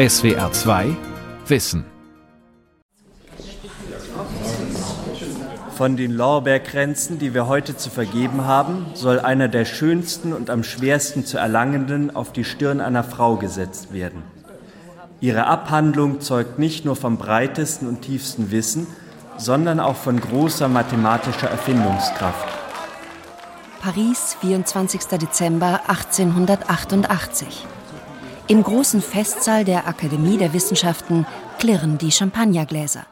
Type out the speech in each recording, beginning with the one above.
SWR 2 Wissen. Von den Lorbeerkränzen, die wir heute zu vergeben haben, soll einer der schönsten und am schwersten zu erlangenden auf die Stirn einer Frau gesetzt werden. Ihre Abhandlung zeugt nicht nur vom breitesten und tiefsten Wissen, sondern auch von großer mathematischer Erfindungskraft. Paris, 24. Dezember 1888. Im großen Festsaal der Akademie der Wissenschaften klirren die Champagnergläser.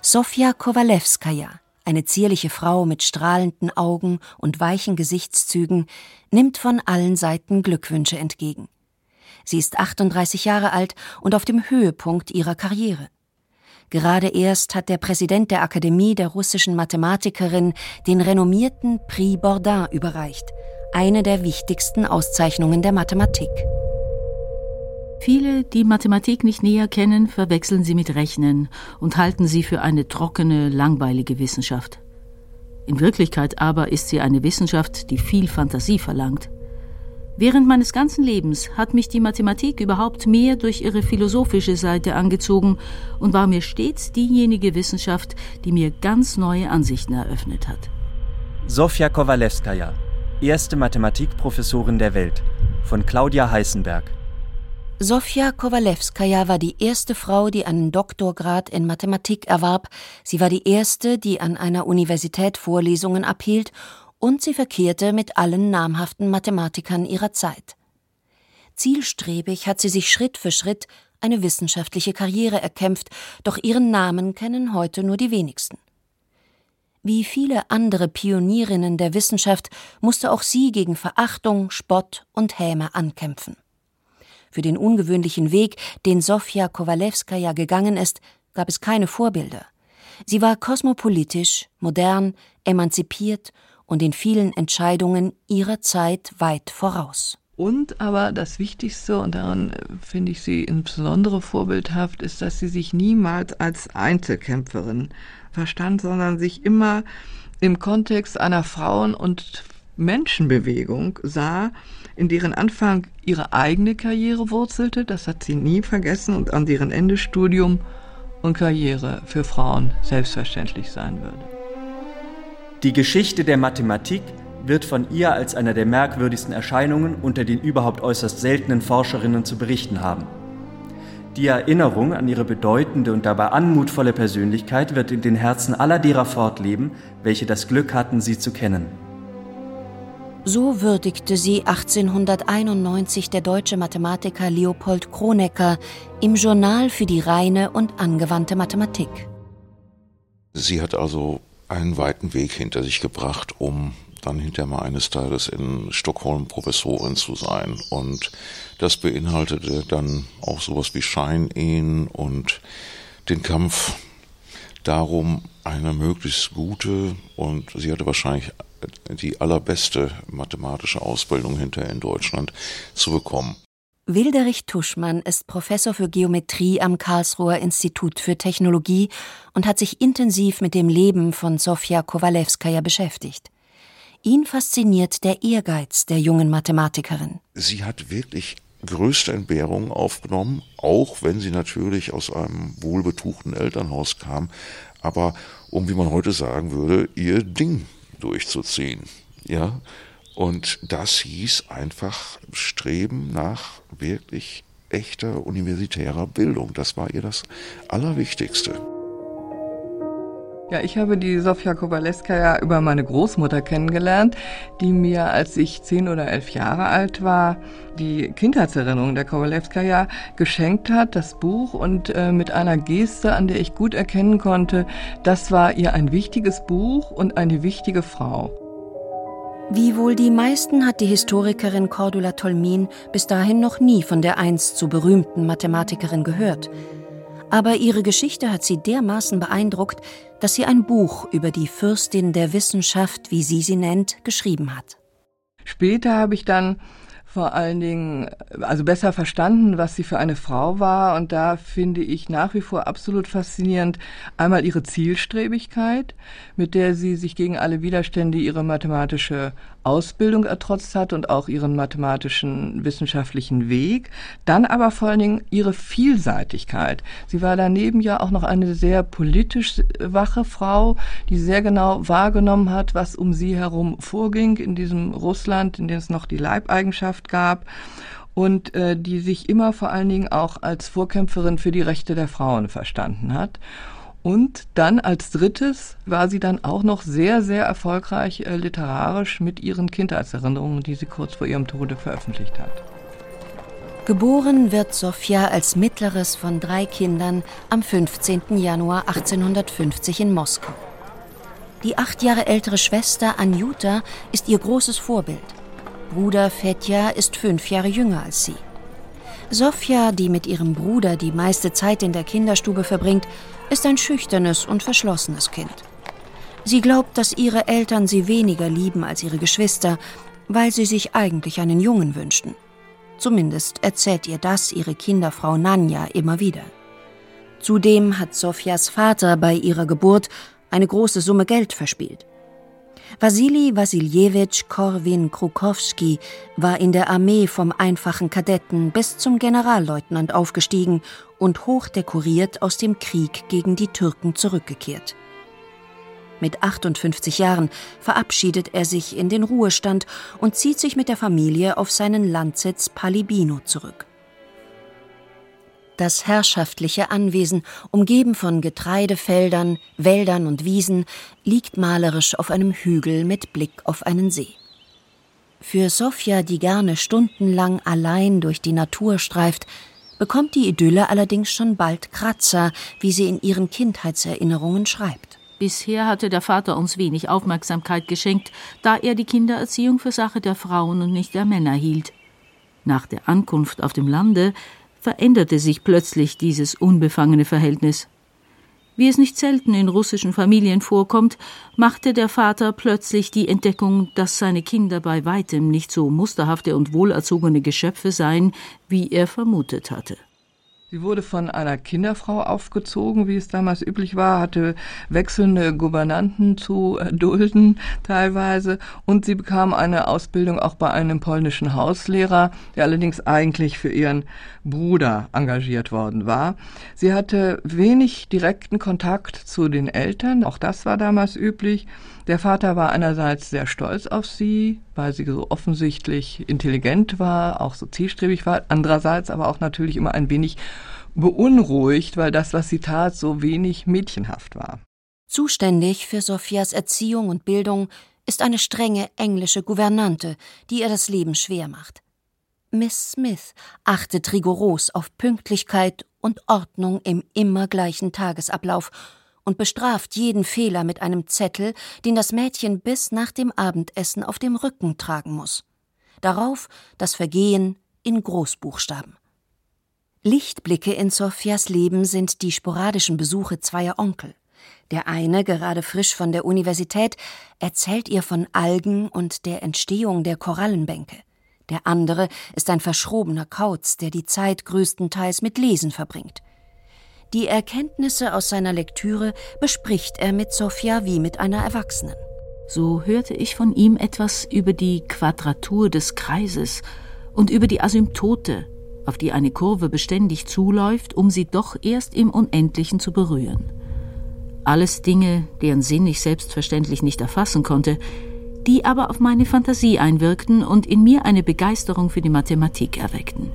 Sofia Kowalewskaja, eine zierliche Frau mit strahlenden Augen und weichen Gesichtszügen, nimmt von allen Seiten Glückwünsche entgegen. Sie ist 38 Jahre alt und auf dem Höhepunkt ihrer Karriere. Gerade erst hat der Präsident der Akademie der russischen Mathematikerin den renommierten Prix Bordin überreicht, eine der wichtigsten Auszeichnungen der Mathematik. Viele, die Mathematik nicht näher kennen, verwechseln sie mit Rechnen und halten sie für eine trockene, langweilige Wissenschaft. In Wirklichkeit aber ist sie eine Wissenschaft, die viel Fantasie verlangt. Während meines ganzen Lebens hat mich die Mathematik überhaupt mehr durch ihre philosophische Seite angezogen und war mir stets diejenige Wissenschaft, die mir ganz neue Ansichten eröffnet hat. Sofia Kowalewskaja, erste Mathematikprofessorin der Welt, von Claudia Heißenberg. Sofia Kowalewskaja war die erste Frau, die einen Doktorgrad in Mathematik erwarb. Sie war die erste, die an einer Universität Vorlesungen abhielt, und sie verkehrte mit allen namhaften Mathematikern ihrer Zeit. Zielstrebig hat sie sich Schritt für Schritt eine wissenschaftliche Karriere erkämpft, doch ihren Namen kennen heute nur die wenigsten. Wie viele andere Pionierinnen der Wissenschaft musste auch sie gegen Verachtung, Spott und Häme ankämpfen. Für den ungewöhnlichen Weg, den Sofja Kowalewskaja gegangen ist, gab es keine Vorbilder. Sie war kosmopolitisch, modern, emanzipiert und in vielen Entscheidungen ihrer Zeit weit voraus. Und aber das Wichtigste, und daran äh, finde ich sie insbesondere vorbildhaft, ist, dass sie sich niemals als Einzelkämpferin verstand, sondern sich immer im Kontext einer Frauen- und Menschenbewegung sah, in deren Anfang ihre eigene Karriere wurzelte, das hat sie nie vergessen, und an deren Ende Studium und Karriere für Frauen selbstverständlich sein würde. Die Geschichte der Mathematik wird von ihr als einer der merkwürdigsten Erscheinungen unter den überhaupt äußerst seltenen Forscherinnen zu berichten haben. Die Erinnerung an ihre bedeutende und dabei anmutvolle Persönlichkeit wird in den Herzen aller derer fortleben, welche das Glück hatten, sie zu kennen. So würdigte sie 1891 der deutsche Mathematiker Leopold Kronecker im Journal für die reine und angewandte Mathematik. Sie hat also einen weiten Weg hinter sich gebracht, um dann hinterher mal eines Tages in Stockholm Professorin zu sein. Und das beinhaltete dann auch sowas wie Scheinehen und den Kampf darum, eine möglichst gute und sie hatte wahrscheinlich die allerbeste mathematische Ausbildung hinterher in Deutschland zu bekommen. Wilderich Tuschmann ist Professor für Geometrie am Karlsruher Institut für Technologie und hat sich intensiv mit dem Leben von Sofia Kowalewskaja beschäftigt. Ihn fasziniert der Ehrgeiz der jungen Mathematikerin. Sie hat wirklich größte Entbehrungen aufgenommen, auch wenn sie natürlich aus einem wohlbetuchten Elternhaus kam, aber um, wie man heute sagen würde, ihr Ding durchzuziehen. Ja, und das hieß einfach Streben nach wirklich echter universitärer Bildung. Das war ihr das Allerwichtigste. Ja, ich habe die Sofia Kowaleska über meine Großmutter kennengelernt, die mir, als ich zehn oder elf Jahre alt war, die Kindheitserinnerung der Kowalewska ja geschenkt hat, das Buch, und äh, mit einer Geste, an der ich gut erkennen konnte, das war ihr ein wichtiges Buch und eine wichtige Frau. Wie wohl die meisten hat die Historikerin Cordula Tolmin bis dahin noch nie von der einst so berühmten Mathematikerin gehört aber ihre Geschichte hat sie dermaßen beeindruckt, dass sie ein Buch über die Fürstin der Wissenschaft, wie sie sie nennt, geschrieben hat. Später habe ich dann vor allen Dingen, also besser verstanden, was sie für eine Frau war. Und da finde ich nach wie vor absolut faszinierend einmal ihre Zielstrebigkeit, mit der sie sich gegen alle Widerstände ihre mathematische Ausbildung ertrotzt hat und auch ihren mathematischen wissenschaftlichen Weg, dann aber vor allen Dingen ihre Vielseitigkeit. Sie war daneben ja auch noch eine sehr politisch wache Frau, die sehr genau wahrgenommen hat, was um sie herum vorging in diesem Russland, in dem es noch die Leibeigenschaft gab und äh, die sich immer vor allen Dingen auch als Vorkämpferin für die Rechte der Frauen verstanden hat. Und dann als drittes war sie dann auch noch sehr, sehr erfolgreich äh, literarisch mit ihren Kindheitserinnerungen, die sie kurz vor ihrem Tode veröffentlicht hat. Geboren wird Sofia als mittleres von drei Kindern am 15. Januar 1850 in Moskau. Die acht Jahre ältere Schwester Anjuta ist ihr großes Vorbild. Bruder Fetja ist fünf Jahre jünger als sie. Sofia, die mit ihrem Bruder die meiste Zeit in der Kinderstube verbringt, ist ein schüchternes und verschlossenes Kind. Sie glaubt, dass ihre Eltern sie weniger lieben als ihre Geschwister, weil sie sich eigentlich einen Jungen wünschten. Zumindest erzählt ihr das ihre Kinderfrau Nanja immer wieder. Zudem hat Sofias Vater bei ihrer Geburt eine große Summe Geld verspielt. Wasili Wassiljewitsch Korwin Krukowski war in der Armee vom einfachen Kadetten bis zum Generalleutnant aufgestiegen und hochdekoriert aus dem Krieg gegen die Türken zurückgekehrt. Mit 58 Jahren verabschiedet er sich in den Ruhestand und zieht sich mit der Familie auf seinen Landsitz Palibino zurück. Das herrschaftliche Anwesen, umgeben von Getreidefeldern, Wäldern und Wiesen, liegt malerisch auf einem Hügel mit Blick auf einen See. Für Sofia, die gerne stundenlang allein durch die Natur streift, bekommt die Idylle allerdings schon bald Kratzer, wie sie in ihren Kindheitserinnerungen schreibt. Bisher hatte der Vater uns wenig Aufmerksamkeit geschenkt, da er die Kindererziehung für Sache der Frauen und nicht der Männer hielt. Nach der Ankunft auf dem Lande veränderte sich plötzlich dieses unbefangene Verhältnis. Wie es nicht selten in russischen Familien vorkommt, machte der Vater plötzlich die Entdeckung, dass seine Kinder bei weitem nicht so musterhafte und wohlerzogene Geschöpfe seien, wie er vermutet hatte. Sie wurde von einer Kinderfrau aufgezogen, wie es damals üblich war, hatte wechselnde Gouvernanten zu dulden teilweise und sie bekam eine Ausbildung auch bei einem polnischen Hauslehrer, der allerdings eigentlich für ihren Bruder engagiert worden war. Sie hatte wenig direkten Kontakt zu den Eltern, auch das war damals üblich. Der Vater war einerseits sehr stolz auf sie, weil sie so offensichtlich intelligent war, auch so zielstrebig war, andererseits aber auch natürlich immer ein wenig beunruhigt, weil das, was sie tat, so wenig mädchenhaft war. Zuständig für Sophias Erziehung und Bildung ist eine strenge englische Gouvernante, die ihr das Leben schwer macht. Miss Smith achtet rigoros auf Pünktlichkeit und Ordnung im immer gleichen Tagesablauf und bestraft jeden Fehler mit einem Zettel, den das Mädchen bis nach dem Abendessen auf dem Rücken tragen muss. Darauf das Vergehen in Großbuchstaben. Lichtblicke in Sophias Leben sind die sporadischen Besuche zweier Onkel. Der eine, gerade frisch von der Universität, erzählt ihr von Algen und der Entstehung der Korallenbänke. Der andere ist ein verschrobener Kauz, der die Zeit größtenteils mit Lesen verbringt. Die Erkenntnisse aus seiner Lektüre bespricht er mit Sophia wie mit einer Erwachsenen. So hörte ich von ihm etwas über die Quadratur des Kreises und über die Asymptote, auf die eine Kurve beständig zuläuft, um sie doch erst im Unendlichen zu berühren. Alles Dinge, deren Sinn ich selbstverständlich nicht erfassen konnte, die aber auf meine Fantasie einwirkten und in mir eine Begeisterung für die Mathematik erweckten.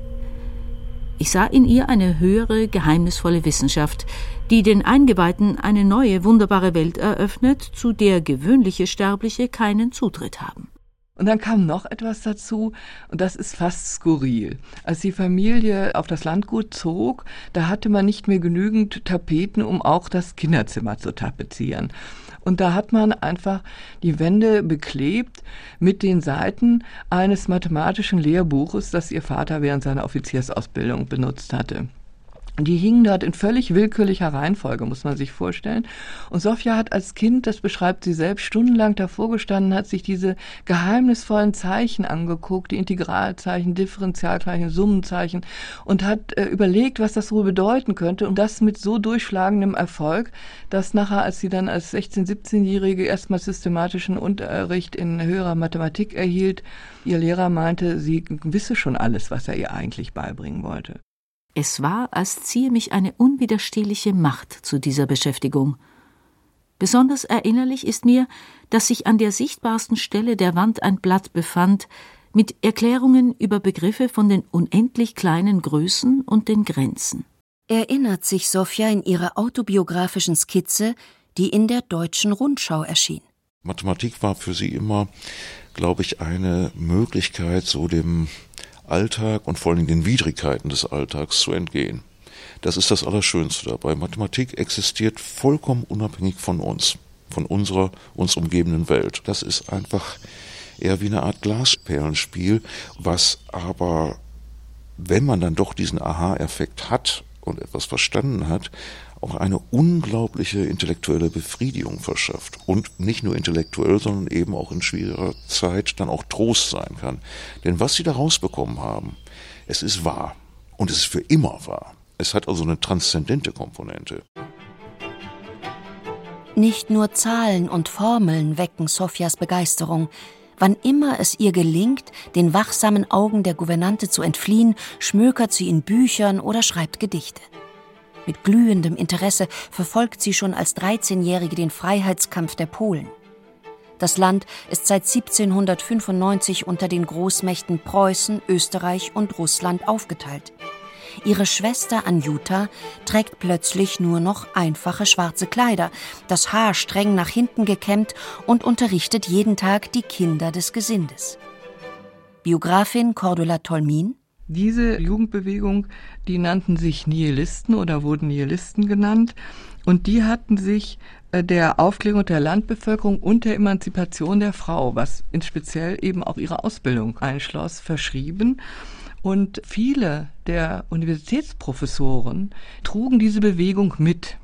Ich sah in ihr eine höhere, geheimnisvolle Wissenschaft, die den Eingeweihten eine neue, wunderbare Welt eröffnet, zu der gewöhnliche Sterbliche keinen Zutritt haben. Und dann kam noch etwas dazu, und das ist fast skurril. Als die Familie auf das Landgut zog, da hatte man nicht mehr genügend Tapeten, um auch das Kinderzimmer zu tapezieren. Und da hat man einfach die Wände beklebt mit den Seiten eines mathematischen Lehrbuches, das ihr Vater während seiner Offiziersausbildung benutzt hatte. Die hingen dort in völlig willkürlicher Reihenfolge, muss man sich vorstellen. Und Sofia hat als Kind, das beschreibt sie selbst, stundenlang davor gestanden, hat sich diese geheimnisvollen Zeichen angeguckt, die Integralzeichen, Differentialzeichen, Summenzeichen und hat äh, überlegt, was das wohl bedeuten könnte. Und das mit so durchschlagendem Erfolg, dass nachher, als sie dann als 16-, 17-Jährige erstmal systematischen Unterricht in höherer Mathematik erhielt, ihr Lehrer meinte, sie wisse schon alles, was er ihr eigentlich beibringen wollte. Es war, als ziehe mich eine unwiderstehliche Macht zu dieser Beschäftigung. Besonders erinnerlich ist mir, dass sich an der sichtbarsten Stelle der Wand ein Blatt befand, mit Erklärungen über Begriffe von den unendlich kleinen Größen und den Grenzen. Erinnert sich Sofia in ihrer autobiografischen Skizze, die in der Deutschen Rundschau erschien. Mathematik war für sie immer, glaube ich, eine Möglichkeit, so dem Alltag und vor allem den Widrigkeiten des Alltags zu entgehen. Das ist das Allerschönste dabei. Mathematik existiert vollkommen unabhängig von uns, von unserer uns umgebenden Welt. Das ist einfach eher wie eine Art Glasperlenspiel, was aber, wenn man dann doch diesen Aha-Effekt hat und etwas verstanden hat, auch eine unglaubliche intellektuelle Befriedigung verschafft. Und nicht nur intellektuell, sondern eben auch in schwieriger Zeit dann auch Trost sein kann. Denn was sie da rausbekommen haben, es ist wahr. Und es ist für immer wahr. Es hat also eine transzendente Komponente. Nicht nur Zahlen und Formeln wecken Sophias Begeisterung. Wann immer es ihr gelingt, den wachsamen Augen der Gouvernante zu entfliehen, schmökert sie in Büchern oder schreibt Gedichte. Mit glühendem Interesse verfolgt sie schon als 13-Jährige den Freiheitskampf der Polen. Das Land ist seit 1795 unter den Großmächten Preußen, Österreich und Russland aufgeteilt. Ihre Schwester Anjuta trägt plötzlich nur noch einfache schwarze Kleider, das Haar streng nach hinten gekämmt und unterrichtet jeden Tag die Kinder des Gesindes. Biografin Cordula Tolmin diese Jugendbewegung, die nannten sich Nihilisten oder wurden Nihilisten genannt. Und die hatten sich äh, der Aufklärung der Landbevölkerung und der Emanzipation der Frau, was in speziell eben auch ihre Ausbildung einschloss, verschrieben. Und viele der Universitätsprofessoren trugen diese Bewegung mit.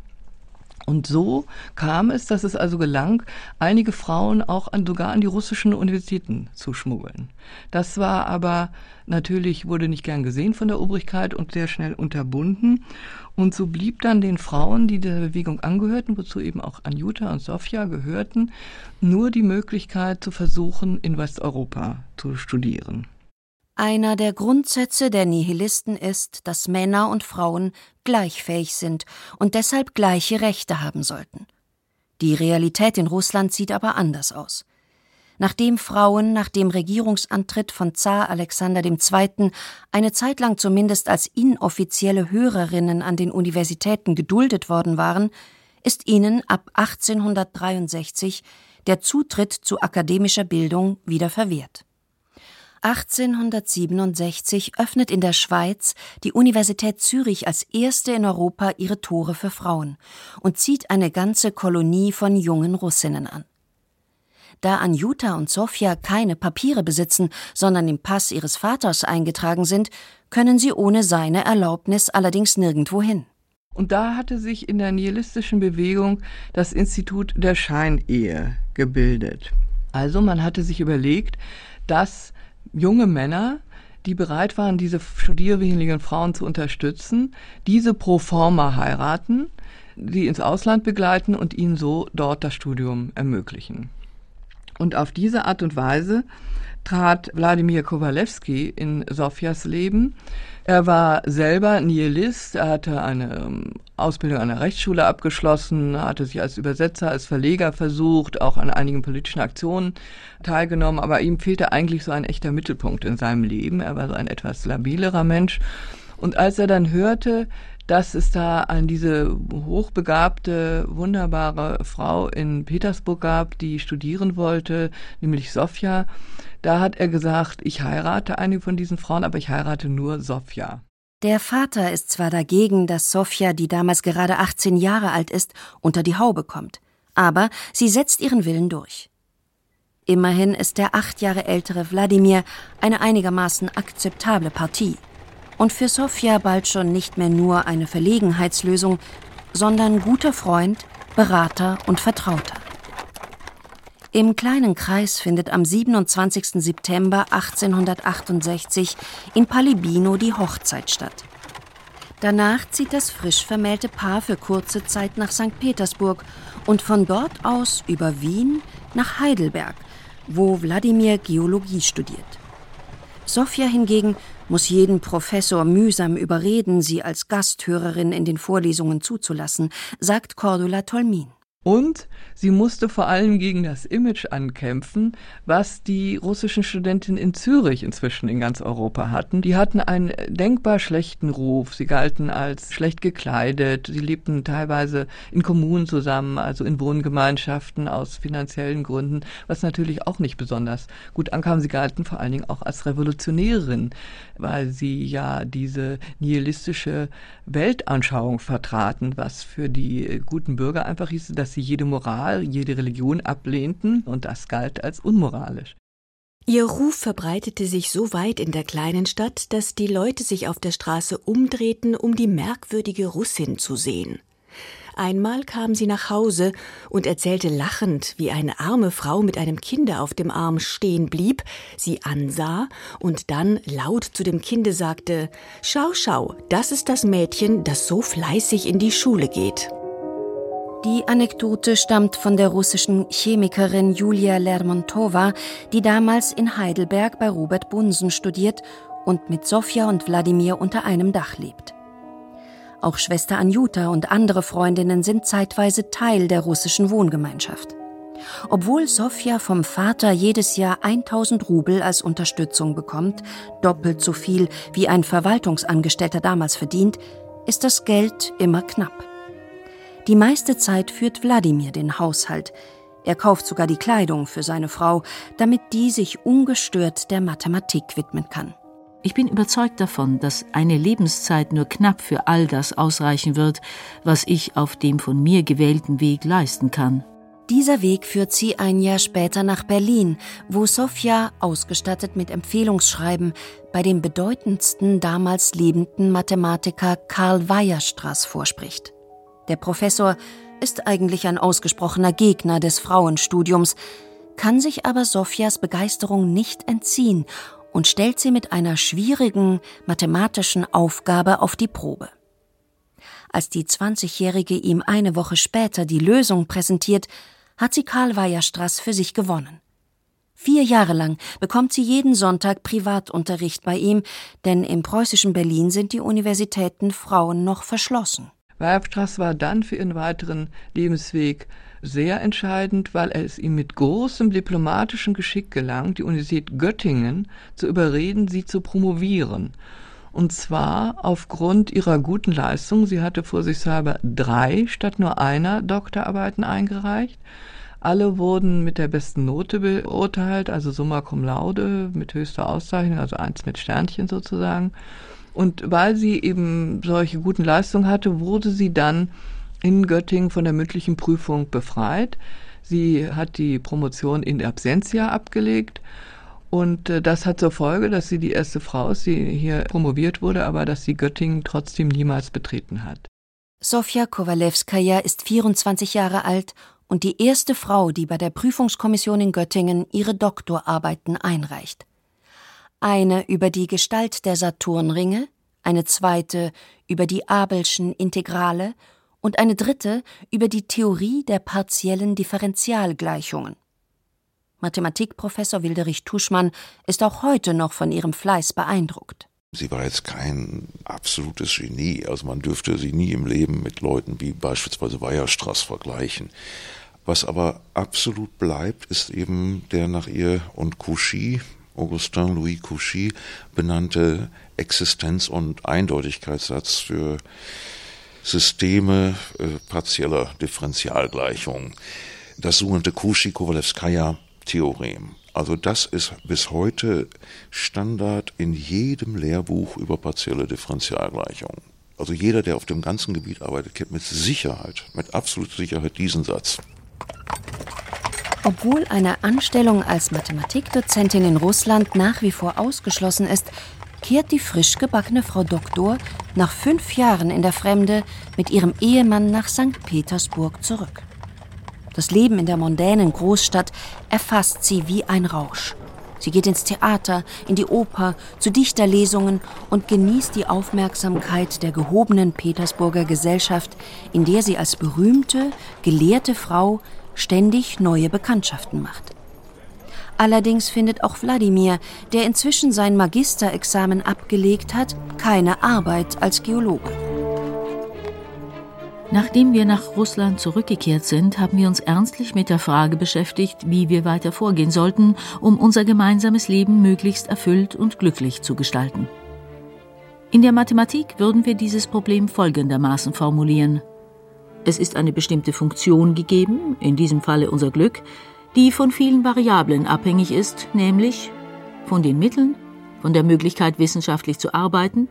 Und so kam es, dass es also gelang, einige Frauen auch an, sogar an die russischen Universitäten zu schmuggeln. Das war aber natürlich, wurde nicht gern gesehen von der Obrigkeit und sehr schnell unterbunden. Und so blieb dann den Frauen, die der Bewegung angehörten, wozu eben auch Anjuta und Sofia gehörten, nur die Möglichkeit zu versuchen, in Westeuropa zu studieren. Einer der Grundsätze der Nihilisten ist, dass Männer und Frauen gleichfähig sind und deshalb gleiche Rechte haben sollten. Die Realität in Russland sieht aber anders aus. Nachdem Frauen nach dem Regierungsantritt von Zar Alexander II. eine Zeit lang zumindest als inoffizielle Hörerinnen an den Universitäten geduldet worden waren, ist ihnen ab 1863 der Zutritt zu akademischer Bildung wieder verwehrt. 1867 öffnet in der Schweiz die Universität Zürich als erste in Europa ihre Tore für Frauen und zieht eine ganze Kolonie von jungen Russinnen an. Da Anjuta und Sofia keine Papiere besitzen, sondern im Pass ihres Vaters eingetragen sind, können sie ohne seine Erlaubnis allerdings nirgendwo hin. Und da hatte sich in der nihilistischen Bewegung das Institut der Scheinehe gebildet. Also man hatte sich überlegt, dass junge Männer, die bereit waren, diese studierwilligen Frauen zu unterstützen, diese pro forma heiraten, die ins Ausland begleiten und ihnen so dort das Studium ermöglichen. Und auf diese Art und Weise trat Wladimir Kowalewski in Sofias Leben. Er war selber Nihilist, er hatte eine ähm, Ausbildung an der Rechtsschule abgeschlossen, hatte sich als Übersetzer, als Verleger versucht, auch an einigen politischen Aktionen teilgenommen, aber ihm fehlte eigentlich so ein echter Mittelpunkt in seinem Leben. Er war so ein etwas labilerer Mensch. Und als er dann hörte, dass es da an diese hochbegabte, wunderbare Frau in Petersburg gab, die studieren wollte, nämlich Sofia. Da hat er gesagt, ich heirate eine von diesen Frauen, aber ich heirate nur Sofia. Der Vater ist zwar dagegen, dass Sofia, die damals gerade 18 Jahre alt ist, unter die Haube kommt, aber sie setzt ihren Willen durch. Immerhin ist der acht Jahre ältere Wladimir eine einigermaßen akzeptable Partie und für Sofia bald schon nicht mehr nur eine Verlegenheitslösung, sondern guter Freund, Berater und Vertrauter. Im kleinen Kreis findet am 27. September 1868 in Palibino die Hochzeit statt. Danach zieht das frisch vermählte Paar für kurze Zeit nach St. Petersburg und von dort aus über Wien nach Heidelberg, wo Wladimir Geologie studiert. Sofia hingegen muss jeden Professor mühsam überreden, sie als Gasthörerin in den Vorlesungen zuzulassen, sagt Cordula Tolmin. Und sie musste vor allem gegen das Image ankämpfen, was die russischen Studentinnen in Zürich inzwischen in ganz Europa hatten. Die hatten einen denkbar schlechten Ruf. Sie galten als schlecht gekleidet. Sie lebten teilweise in Kommunen zusammen, also in Wohngemeinschaften aus finanziellen Gründen, was natürlich auch nicht besonders gut ankam. Sie galten vor allen Dingen auch als Revolutionärin, weil sie ja diese nihilistische Weltanschauung vertraten, was für die guten Bürger einfach hieß, dass sie jede Moral, jede Religion ablehnten und das galt als unmoralisch. Ihr Ruf verbreitete sich so weit in der kleinen Stadt, dass die Leute sich auf der Straße umdrehten, um die merkwürdige Russin zu sehen. Einmal kam sie nach Hause und erzählte lachend, wie eine arme Frau mit einem Kinde auf dem Arm stehen blieb, sie ansah und dann laut zu dem Kinde sagte Schau, schau, das ist das Mädchen, das so fleißig in die Schule geht. Die Anekdote stammt von der russischen Chemikerin Julia Lermontova, die damals in Heidelberg bei Robert Bunsen studiert und mit Sofia und Wladimir unter einem Dach lebt. Auch Schwester Anjuta und andere Freundinnen sind zeitweise Teil der russischen Wohngemeinschaft. Obwohl Sofia vom Vater jedes Jahr 1000 Rubel als Unterstützung bekommt, doppelt so viel wie ein Verwaltungsangestellter damals verdient, ist das Geld immer knapp. Die meiste Zeit führt Wladimir den Haushalt. Er kauft sogar die Kleidung für seine Frau, damit die sich ungestört der Mathematik widmen kann. Ich bin überzeugt davon, dass eine Lebenszeit nur knapp für all das ausreichen wird, was ich auf dem von mir gewählten Weg leisten kann. Dieser Weg führt sie ein Jahr später nach Berlin, wo Sofia, ausgestattet mit Empfehlungsschreiben, bei dem bedeutendsten damals lebenden Mathematiker Karl Weierstraß vorspricht. Der Professor ist eigentlich ein ausgesprochener Gegner des Frauenstudiums, kann sich aber Sophias Begeisterung nicht entziehen und stellt sie mit einer schwierigen mathematischen Aufgabe auf die Probe. Als die 20-Jährige ihm eine Woche später die Lösung präsentiert, hat sie Karl Weierstraß für sich gewonnen. Vier Jahre lang bekommt sie jeden Sonntag Privatunterricht bei ihm, denn im preußischen Berlin sind die Universitäten Frauen noch verschlossen. Weierstraß war dann für ihren weiteren Lebensweg sehr entscheidend, weil es ihm mit großem diplomatischen Geschick gelang, die Universität Göttingen zu überreden, sie zu promovieren. Und zwar aufgrund ihrer guten Leistung. Sie hatte vorsichtshalber drei statt nur einer Doktorarbeiten eingereicht. Alle wurden mit der besten Note beurteilt, also summa cum laude, mit höchster Auszeichnung, also eins mit Sternchen sozusagen. Und weil sie eben solche guten Leistungen hatte, wurde sie dann in Göttingen von der mündlichen Prüfung befreit. Sie hat die Promotion in Absentia abgelegt und äh, das hat zur Folge, dass sie die erste Frau ist, die hier promoviert wurde, aber dass sie Göttingen trotzdem niemals betreten hat. Sofia Kowalewskaja ist 24 Jahre alt und die erste Frau, die bei der Prüfungskommission in Göttingen ihre Doktorarbeiten einreicht eine über die Gestalt der Saturnringe, eine zweite über die Abelschen Integrale und eine dritte über die Theorie der partiellen Differentialgleichungen. Mathematikprofessor Wilderich Tuschmann ist auch heute noch von ihrem Fleiß beeindruckt. Sie war jetzt kein absolutes Genie, also man dürfte sie nie im Leben mit Leuten wie beispielsweise Weierstraß vergleichen. Was aber absolut bleibt, ist eben der nach ihr und Cauchy Augustin Louis Cauchy benannte Existenz- und Eindeutigkeitssatz für Systeme äh, partieller Differentialgleichungen. Das sogenannte Cauchy-Kowalewskaja-Theorem. Also das ist bis heute Standard in jedem Lehrbuch über partielle Differentialgleichungen. Also jeder, der auf dem ganzen Gebiet arbeitet, kennt mit Sicherheit, mit absoluter Sicherheit diesen Satz. Obwohl eine Anstellung als Mathematikdozentin in Russland nach wie vor ausgeschlossen ist, kehrt die frisch gebackene Frau Doktor nach fünf Jahren in der Fremde mit ihrem Ehemann nach St. Petersburg zurück. Das Leben in der mondänen Großstadt erfasst sie wie ein Rausch. Sie geht ins Theater, in die Oper, zu Dichterlesungen und genießt die Aufmerksamkeit der gehobenen Petersburger Gesellschaft, in der sie als berühmte, gelehrte Frau ständig neue Bekanntschaften macht. Allerdings findet auch Wladimir, der inzwischen sein Magisterexamen abgelegt hat, keine Arbeit als Geologe. Nachdem wir nach Russland zurückgekehrt sind, haben wir uns ernstlich mit der Frage beschäftigt, wie wir weiter vorgehen sollten, um unser gemeinsames Leben möglichst erfüllt und glücklich zu gestalten. In der Mathematik würden wir dieses Problem folgendermaßen formulieren. Es ist eine bestimmte Funktion gegeben, in diesem Falle unser Glück, die von vielen Variablen abhängig ist, nämlich von den Mitteln, von der Möglichkeit wissenschaftlich zu arbeiten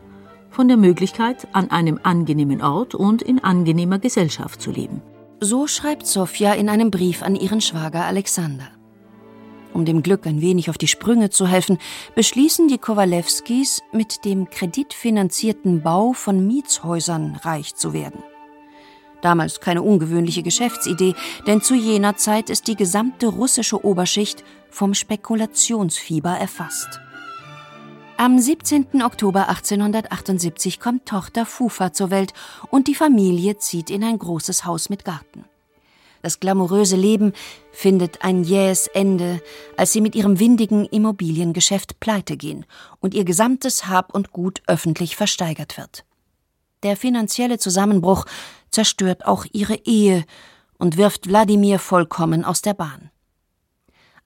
von der Möglichkeit, an einem angenehmen Ort und in angenehmer Gesellschaft zu leben. So schreibt Sofia in einem Brief an ihren Schwager Alexander. Um dem Glück ein wenig auf die Sprünge zu helfen, beschließen die Kowalewskis, mit dem kreditfinanzierten Bau von Mietshäusern reich zu werden. Damals keine ungewöhnliche Geschäftsidee, denn zu jener Zeit ist die gesamte russische Oberschicht vom Spekulationsfieber erfasst. Am 17. Oktober 1878 kommt Tochter Fufa zur Welt und die Familie zieht in ein großes Haus mit Garten. Das glamouröse Leben findet ein jähes Ende, als sie mit ihrem windigen Immobiliengeschäft pleite gehen und ihr gesamtes Hab und Gut öffentlich versteigert wird. Der finanzielle Zusammenbruch zerstört auch ihre Ehe und wirft Wladimir vollkommen aus der Bahn.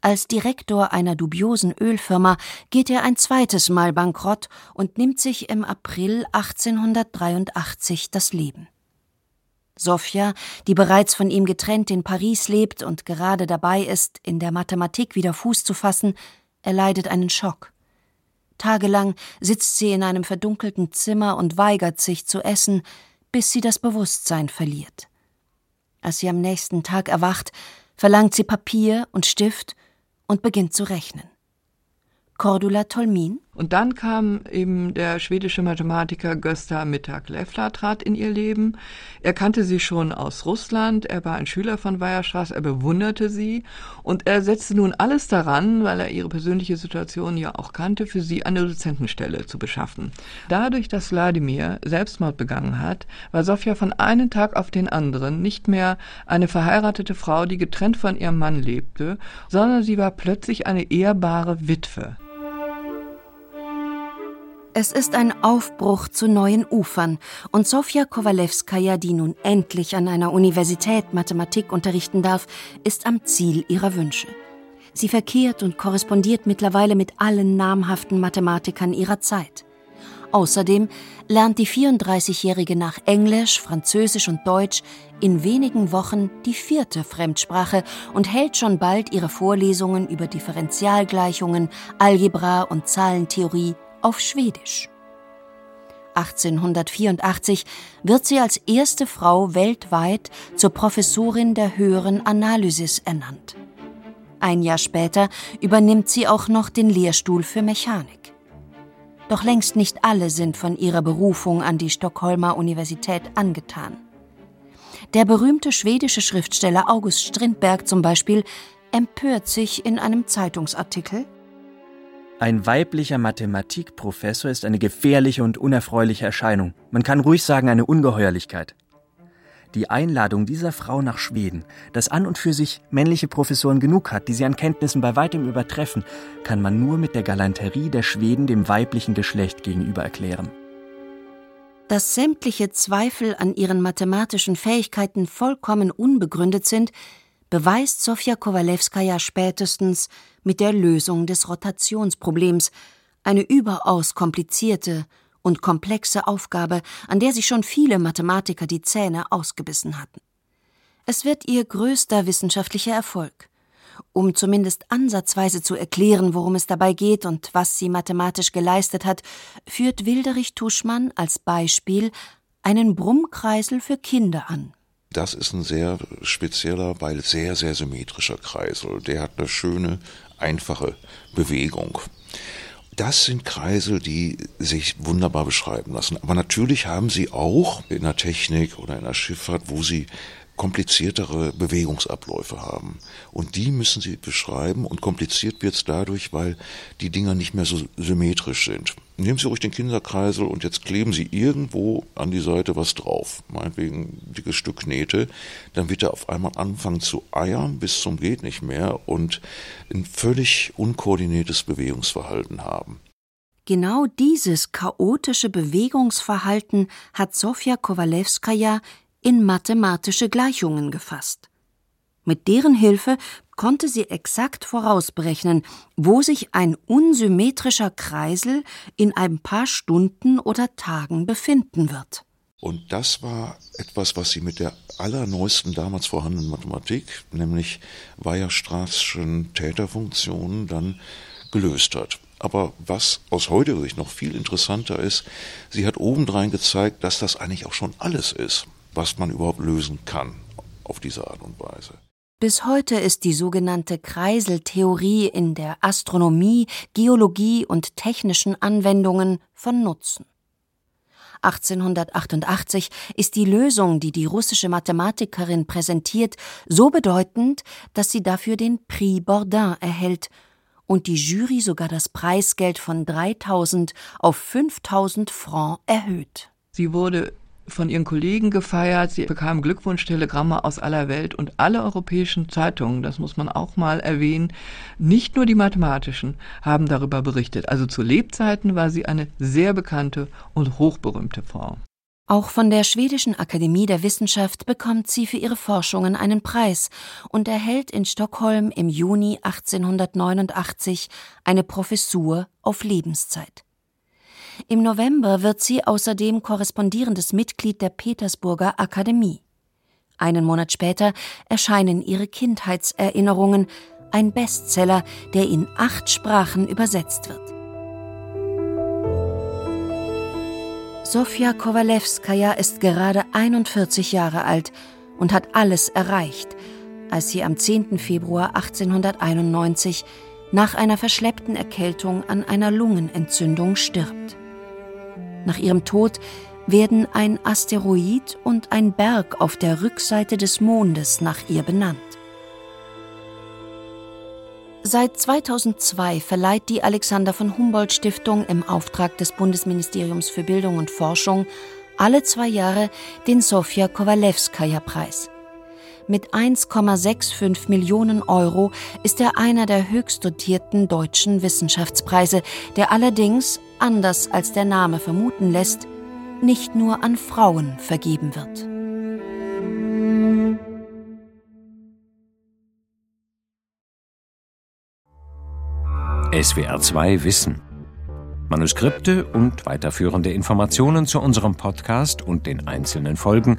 Als Direktor einer dubiosen Ölfirma geht er ein zweites Mal bankrott und nimmt sich im April 1883 das Leben. Sofia, die bereits von ihm getrennt in Paris lebt und gerade dabei ist, in der Mathematik wieder Fuß zu fassen, erleidet einen Schock. Tagelang sitzt sie in einem verdunkelten Zimmer und weigert sich zu essen, bis sie das Bewusstsein verliert. Als sie am nächsten Tag erwacht, verlangt sie Papier und Stift und beginnt zu rechnen. Cordula Tolmin und dann kam eben der schwedische Mathematiker Gösta Mittag-Leffler trat in ihr Leben. Er kannte sie schon aus Russland, er war ein Schüler von Weierstraß, er bewunderte sie und er setzte nun alles daran, weil er ihre persönliche Situation ja auch kannte, für sie eine Dozentenstelle zu beschaffen. Dadurch, dass Wladimir Selbstmord begangen hat, war Sofia von einem Tag auf den anderen nicht mehr eine verheiratete Frau, die getrennt von ihrem Mann lebte, sondern sie war plötzlich eine ehrbare Witwe. Es ist ein Aufbruch zu neuen Ufern und Sofia Kowalewskaja, die nun endlich an einer Universität Mathematik unterrichten darf, ist am Ziel ihrer Wünsche. Sie verkehrt und korrespondiert mittlerweile mit allen namhaften Mathematikern ihrer Zeit. Außerdem lernt die 34-Jährige nach Englisch, Französisch und Deutsch in wenigen Wochen die vierte Fremdsprache und hält schon bald ihre Vorlesungen über Differentialgleichungen, Algebra und Zahlentheorie auf Schwedisch. 1884 wird sie als erste Frau weltweit zur Professorin der höheren Analysis ernannt. Ein Jahr später übernimmt sie auch noch den Lehrstuhl für Mechanik. Doch längst nicht alle sind von ihrer Berufung an die Stockholmer Universität angetan. Der berühmte schwedische Schriftsteller August Strindberg zum Beispiel empört sich in einem Zeitungsartikel ein weiblicher Mathematikprofessor ist eine gefährliche und unerfreuliche Erscheinung. Man kann ruhig sagen, eine Ungeheuerlichkeit. Die Einladung dieser Frau nach Schweden, das an und für sich männliche Professoren genug hat, die sie an Kenntnissen bei weitem übertreffen, kann man nur mit der Galanterie der Schweden dem weiblichen Geschlecht gegenüber erklären. Dass sämtliche Zweifel an ihren mathematischen Fähigkeiten vollkommen unbegründet sind, beweist Sofja Kowalewskaja spätestens mit der Lösung des Rotationsproblems, eine überaus komplizierte und komplexe Aufgabe, an der sich schon viele Mathematiker die Zähne ausgebissen hatten. Es wird ihr größter wissenschaftlicher Erfolg. Um zumindest ansatzweise zu erklären, worum es dabei geht und was sie mathematisch geleistet hat, führt Wilderich Tuschmann als Beispiel einen Brummkreisel für Kinder an. Das ist ein sehr spezieller, weil sehr, sehr symmetrischer Kreisel. Der hat eine schöne, einfache Bewegung. Das sind Kreisel, die sich wunderbar beschreiben lassen. Aber natürlich haben sie auch in der Technik oder in der Schifffahrt, wo sie kompliziertere Bewegungsabläufe haben. Und die müssen sie beschreiben und kompliziert wird es dadurch, weil die Dinger nicht mehr so symmetrisch sind. Nehmen Sie ruhig den Kinderkreisel und jetzt kleben Sie irgendwo an die Seite was drauf, meinetwegen ein dickes Stück Knete, dann wird er auf einmal anfangen zu eiern bis zum geht nicht mehr und ein völlig unkoordiniertes Bewegungsverhalten haben. Genau dieses chaotische Bewegungsverhalten hat Sofia Kowalewskaja in mathematische Gleichungen gefasst. Mit deren Hilfe konnte sie exakt vorausberechnen, wo sich ein unsymmetrischer Kreisel in ein paar Stunden oder Tagen befinden wird. Und das war etwas, was sie mit der allerneuesten damals vorhandenen Mathematik, nämlich Weierstraßschen Täterfunktionen, dann gelöst hat. Aber was aus heutiger Sicht noch viel interessanter ist, sie hat obendrein gezeigt, dass das eigentlich auch schon alles ist was man überhaupt lösen kann auf diese Art und Weise. Bis heute ist die sogenannte Kreiseltheorie in der Astronomie, Geologie und technischen Anwendungen von Nutzen. 1888 ist die Lösung, die die russische Mathematikerin präsentiert, so bedeutend, dass sie dafür den Prix Bourdin erhält und die Jury sogar das Preisgeld von 3000 auf 5000 Francs erhöht. Sie wurde von ihren Kollegen gefeiert. Sie bekam Glückwunschtelegramme aus aller Welt und alle europäischen Zeitungen, das muss man auch mal erwähnen, nicht nur die mathematischen, haben darüber berichtet. Also zu Lebzeiten war sie eine sehr bekannte und hochberühmte Frau. Auch von der Schwedischen Akademie der Wissenschaft bekommt sie für ihre Forschungen einen Preis und erhält in Stockholm im Juni 1889 eine Professur auf Lebenszeit. Im November wird sie außerdem korrespondierendes Mitglied der Petersburger Akademie. Einen Monat später erscheinen ihre Kindheitserinnerungen, ein Bestseller, der in acht Sprachen übersetzt wird. Sofia Kowalewskaja ist gerade 41 Jahre alt und hat alles erreicht, als sie am 10. Februar 1891 nach einer verschleppten Erkältung an einer Lungenentzündung stirbt. Nach ihrem Tod werden ein Asteroid und ein Berg auf der Rückseite des Mondes nach ihr benannt. Seit 2002 verleiht die Alexander von Humboldt Stiftung im Auftrag des Bundesministeriums für Bildung und Forschung alle zwei Jahre den Sofia Kowalewskaja Preis. Mit 1,65 Millionen Euro ist er einer der höchst dotierten deutschen Wissenschaftspreise, der allerdings, anders als der Name vermuten lässt, nicht nur an Frauen vergeben wird. SWR 2 Wissen. Manuskripte und weiterführende Informationen zu unserem Podcast und den einzelnen Folgen